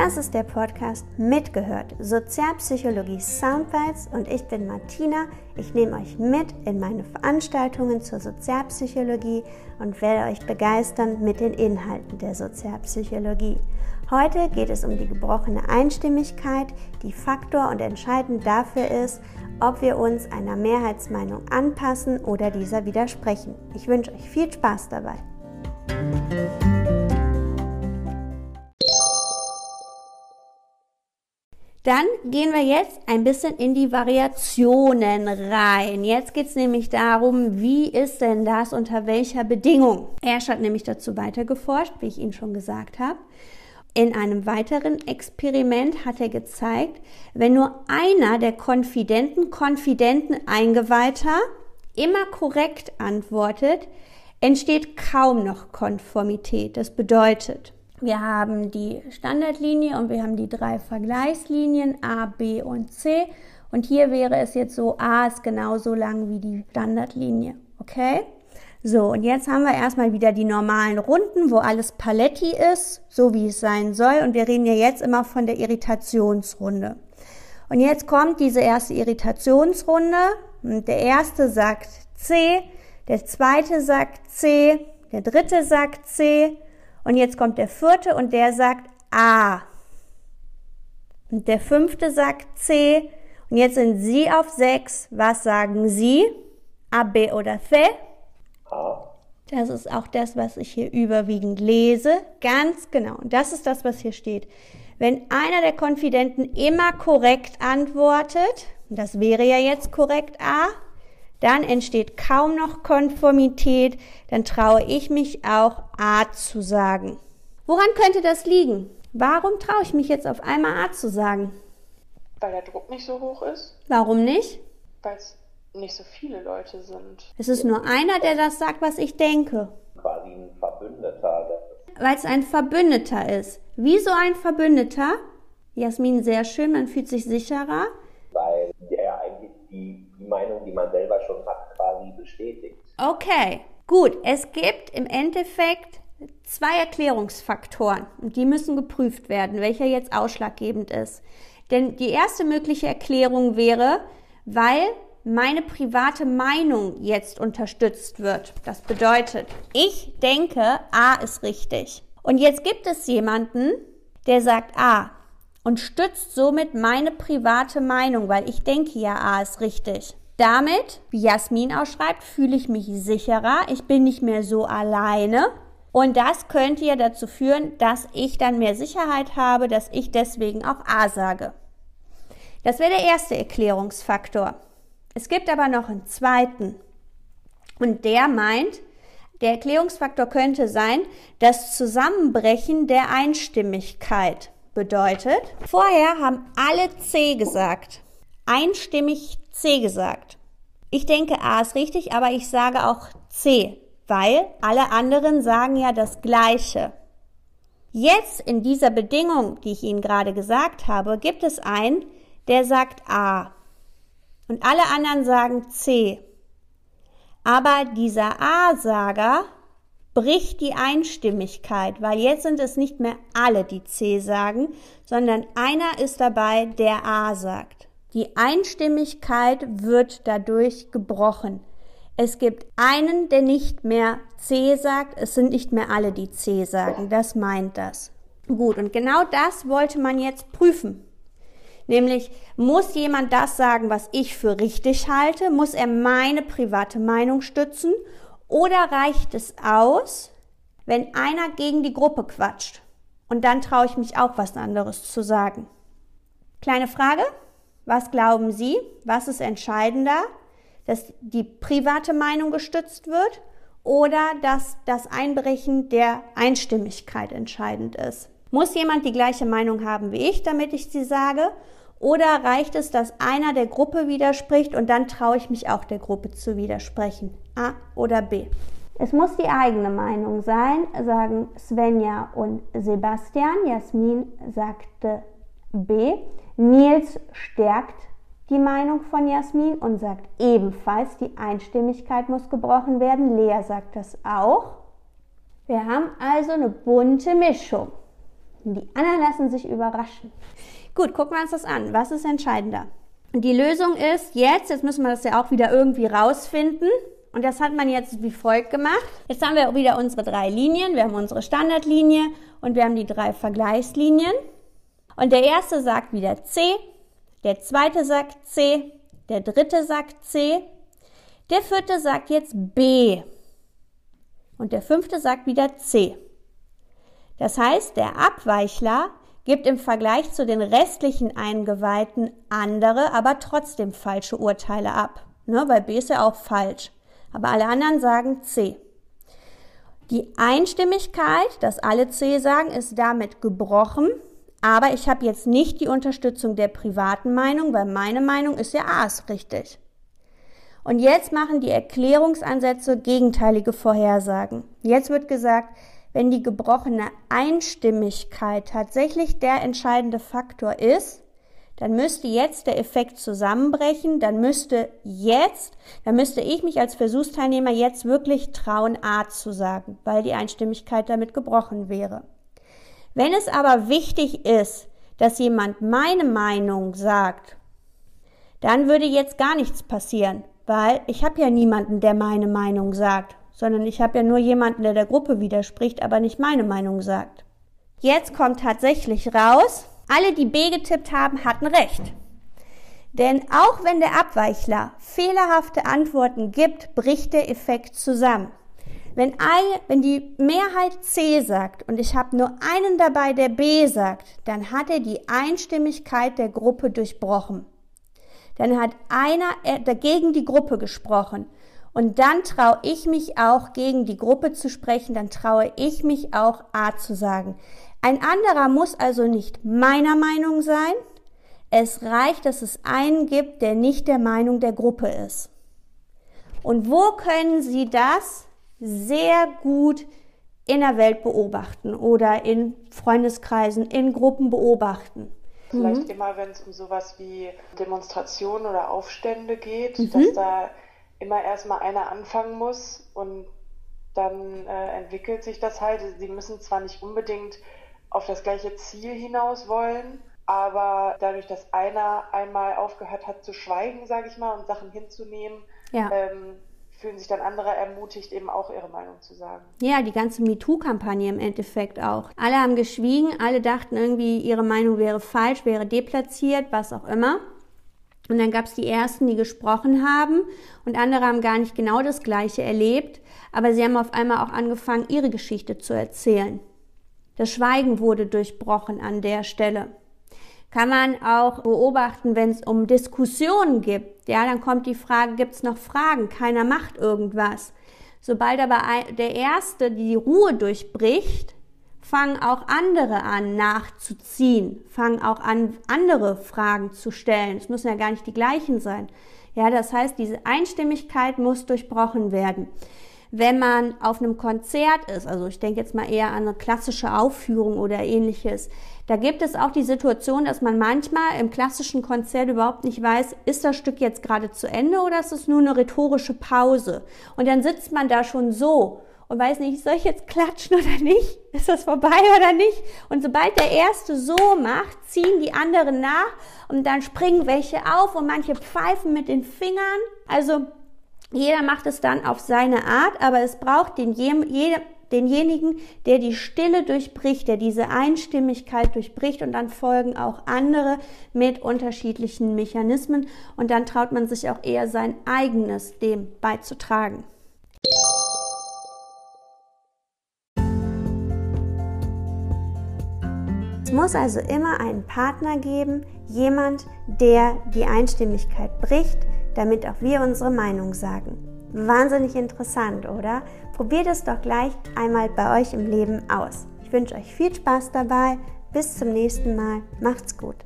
Das ist der Podcast Mitgehört, Sozialpsychologie Soundbites und ich bin Martina. Ich nehme euch mit in meine Veranstaltungen zur Sozialpsychologie und werde euch begeistern mit den Inhalten der Sozialpsychologie. Heute geht es um die gebrochene Einstimmigkeit, die Faktor und entscheidend dafür ist, ob wir uns einer Mehrheitsmeinung anpassen oder dieser widersprechen. Ich wünsche euch viel Spaß dabei. Dann gehen wir jetzt ein bisschen in die Variationen rein. Jetzt geht es nämlich darum, wie ist denn das unter welcher Bedingung? Ersch hat nämlich dazu weiter geforscht, wie ich Ihnen schon gesagt habe. In einem weiteren Experiment hat er gezeigt, wenn nur einer der Konfidenten, Konfidenten Eingeweihter immer korrekt antwortet, entsteht kaum noch Konformität. Das bedeutet, wir haben die Standardlinie und wir haben die drei Vergleichslinien A, B und C. Und hier wäre es jetzt so, A ist genauso lang wie die Standardlinie. Okay? So, und jetzt haben wir erstmal wieder die normalen Runden, wo alles Paletti ist, so wie es sein soll. Und wir reden ja jetzt immer von der Irritationsrunde. Und jetzt kommt diese erste Irritationsrunde. Und der erste sagt C, der zweite sagt C, der dritte sagt C. Und jetzt kommt der vierte und der sagt A. Und der fünfte sagt C. Und jetzt sind Sie auf sechs. Was sagen Sie? A, B oder C? Das ist auch das, was ich hier überwiegend lese. Ganz genau. Und das ist das, was hier steht. Wenn einer der Konfidenten immer korrekt antwortet, und das wäre ja jetzt korrekt A, dann entsteht kaum noch Konformität, dann traue ich mich auch A zu sagen. Woran könnte das liegen? Warum traue ich mich jetzt auf einmal A zu sagen? Weil der Druck nicht so hoch ist. Warum nicht? Weil es nicht so viele Leute sind. Es ist nur einer, der das sagt, was ich denke. Quasi ein Verbündeter. Weil es ein Verbündeter ist. Wieso ein Verbündeter? Jasmin, sehr schön, man fühlt sich sicherer. Weil er eigentlich die, die Meinung, die man selber schon hat, quasi bestätigt. Okay, gut. Es gibt im Endeffekt zwei Erklärungsfaktoren und die müssen geprüft werden, welcher jetzt ausschlaggebend ist. Denn die erste mögliche Erklärung wäre, weil meine private Meinung jetzt unterstützt wird. Das bedeutet, ich denke, A ist richtig. Und jetzt gibt es jemanden, der sagt A und stützt somit meine private Meinung, weil ich denke ja, A ist richtig. Damit, wie Jasmin ausschreibt, fühle ich mich sicherer. Ich bin nicht mehr so alleine. Und das könnte ja dazu führen, dass ich dann mehr Sicherheit habe, dass ich deswegen auch A sage. Das wäre der erste Erklärungsfaktor. Es gibt aber noch einen zweiten. Und der meint, der Erklärungsfaktor könnte sein, das Zusammenbrechen der Einstimmigkeit bedeutet. Vorher haben alle C gesagt. Einstimmig C gesagt. Ich denke, A ist richtig, aber ich sage auch C, weil alle anderen sagen ja das Gleiche. Jetzt in dieser Bedingung, die ich Ihnen gerade gesagt habe, gibt es einen, der sagt A und alle anderen sagen C. Aber dieser A-Sager bricht die Einstimmigkeit, weil jetzt sind es nicht mehr alle, die C sagen, sondern einer ist dabei, der A sagt. Die Einstimmigkeit wird dadurch gebrochen. Es gibt einen, der nicht mehr C sagt, es sind nicht mehr alle, die C sagen. Das meint das. Gut, und genau das wollte man jetzt prüfen. Nämlich, muss jemand das sagen, was ich für richtig halte? Muss er meine private Meinung stützen? Oder reicht es aus, wenn einer gegen die Gruppe quatscht? Und dann traue ich mich auch was anderes zu sagen. Kleine Frage. Was glauben Sie? Was ist entscheidender? Dass die private Meinung gestützt wird oder dass das Einbrechen der Einstimmigkeit entscheidend ist? Muss jemand die gleiche Meinung haben wie ich, damit ich sie sage? Oder reicht es, dass einer der Gruppe widerspricht und dann traue ich mich auch der Gruppe zu widersprechen? A oder B? Es muss die eigene Meinung sein, sagen Svenja und Sebastian. Jasmin sagte B. Nils stärkt die Meinung von Jasmin und sagt ebenfalls, die Einstimmigkeit muss gebrochen werden. Lea sagt das auch. Wir haben also eine bunte Mischung. Die anderen lassen sich überraschen. Gut, gucken wir uns das an. Was ist entscheidender? Die Lösung ist jetzt, jetzt müssen wir das ja auch wieder irgendwie rausfinden. Und das hat man jetzt wie folgt gemacht. Jetzt haben wir wieder unsere drei Linien. Wir haben unsere Standardlinie und wir haben die drei Vergleichslinien. Und der erste sagt wieder C, der zweite sagt C, der dritte sagt C, der vierte sagt jetzt B und der fünfte sagt wieder C. Das heißt, der Abweichler gibt im Vergleich zu den restlichen Eingeweihten andere, aber trotzdem falsche Urteile ab. Ne, weil B ist ja auch falsch. Aber alle anderen sagen C. Die Einstimmigkeit, dass alle C sagen, ist damit gebrochen. Aber ich habe jetzt nicht die Unterstützung der privaten Meinung, weil meine Meinung ist ja A ist richtig. Und jetzt machen die Erklärungsansätze gegenteilige Vorhersagen. Jetzt wird gesagt, wenn die gebrochene Einstimmigkeit tatsächlich der entscheidende Faktor ist, dann müsste jetzt der Effekt zusammenbrechen, dann müsste jetzt, dann müsste ich mich als Versuchsteilnehmer jetzt wirklich trauen, A zu sagen, weil die Einstimmigkeit damit gebrochen wäre. Wenn es aber wichtig ist, dass jemand meine Meinung sagt, dann würde jetzt gar nichts passieren, weil ich habe ja niemanden, der meine Meinung sagt, sondern ich habe ja nur jemanden, der der Gruppe widerspricht, aber nicht meine Meinung sagt. Jetzt kommt tatsächlich raus, alle, die B getippt haben, hatten recht. Denn auch wenn der Abweichler fehlerhafte Antworten gibt, bricht der Effekt zusammen. Wenn, eine, wenn die Mehrheit C sagt und ich habe nur einen dabei, der B sagt, dann hat er die Einstimmigkeit der Gruppe durchbrochen. Dann hat einer dagegen die Gruppe gesprochen. Und dann traue ich mich auch, gegen die Gruppe zu sprechen, dann traue ich mich auch, A zu sagen. Ein anderer muss also nicht meiner Meinung sein. Es reicht, dass es einen gibt, der nicht der Meinung der Gruppe ist. Und wo können Sie das sehr gut in der Welt beobachten oder in Freundeskreisen, in Gruppen beobachten? Vielleicht mhm. immer, wenn es um sowas wie Demonstrationen oder Aufstände geht, mhm. dass da immer erstmal einer anfangen muss und dann äh, entwickelt sich das halt. Sie müssen zwar nicht unbedingt auf das gleiche Ziel hinaus wollen. Aber dadurch, dass einer einmal aufgehört hat zu schweigen, sage ich mal, und Sachen hinzunehmen, ja. ähm, fühlen sich dann andere ermutigt, eben auch ihre Meinung zu sagen. Ja, die ganze MeToo-Kampagne im Endeffekt auch. Alle haben geschwiegen, alle dachten irgendwie, ihre Meinung wäre falsch, wäre deplatziert, was auch immer. Und dann gab es die ersten, die gesprochen haben und andere haben gar nicht genau das Gleiche erlebt, aber sie haben auf einmal auch angefangen, ihre Geschichte zu erzählen. Das Schweigen wurde durchbrochen an der Stelle. Kann man auch beobachten, wenn es um Diskussionen gibt. Ja, dann kommt die Frage, gibt es noch Fragen? Keiner macht irgendwas. Sobald aber der Erste die Ruhe durchbricht, fangen auch andere an nachzuziehen, fangen auch an, andere Fragen zu stellen. Es müssen ja gar nicht die gleichen sein. Ja, das heißt, diese Einstimmigkeit muss durchbrochen werden wenn man auf einem Konzert ist, also ich denke jetzt mal eher an eine klassische Aufführung oder ähnliches, da gibt es auch die Situation, dass man manchmal im klassischen Konzert überhaupt nicht weiß, ist das Stück jetzt gerade zu Ende oder ist es nur eine rhetorische Pause? Und dann sitzt man da schon so und weiß nicht, soll ich jetzt klatschen oder nicht? Ist das vorbei oder nicht? Und sobald der Erste so macht, ziehen die anderen nach und dann springen welche auf und manche pfeifen mit den Fingern. Also jeder macht es dann auf seine Art, aber es braucht den, denjenigen, der die Stille durchbricht, der diese Einstimmigkeit durchbricht und dann folgen auch andere mit unterschiedlichen Mechanismen und dann traut man sich auch eher sein eigenes dem beizutragen. Es muss also immer einen Partner geben, jemand, der die Einstimmigkeit bricht, damit auch wir unsere Meinung sagen. Wahnsinnig interessant, oder? Probiert es doch gleich einmal bei euch im Leben aus. Ich wünsche euch viel Spaß dabei. Bis zum nächsten Mal. Macht's gut.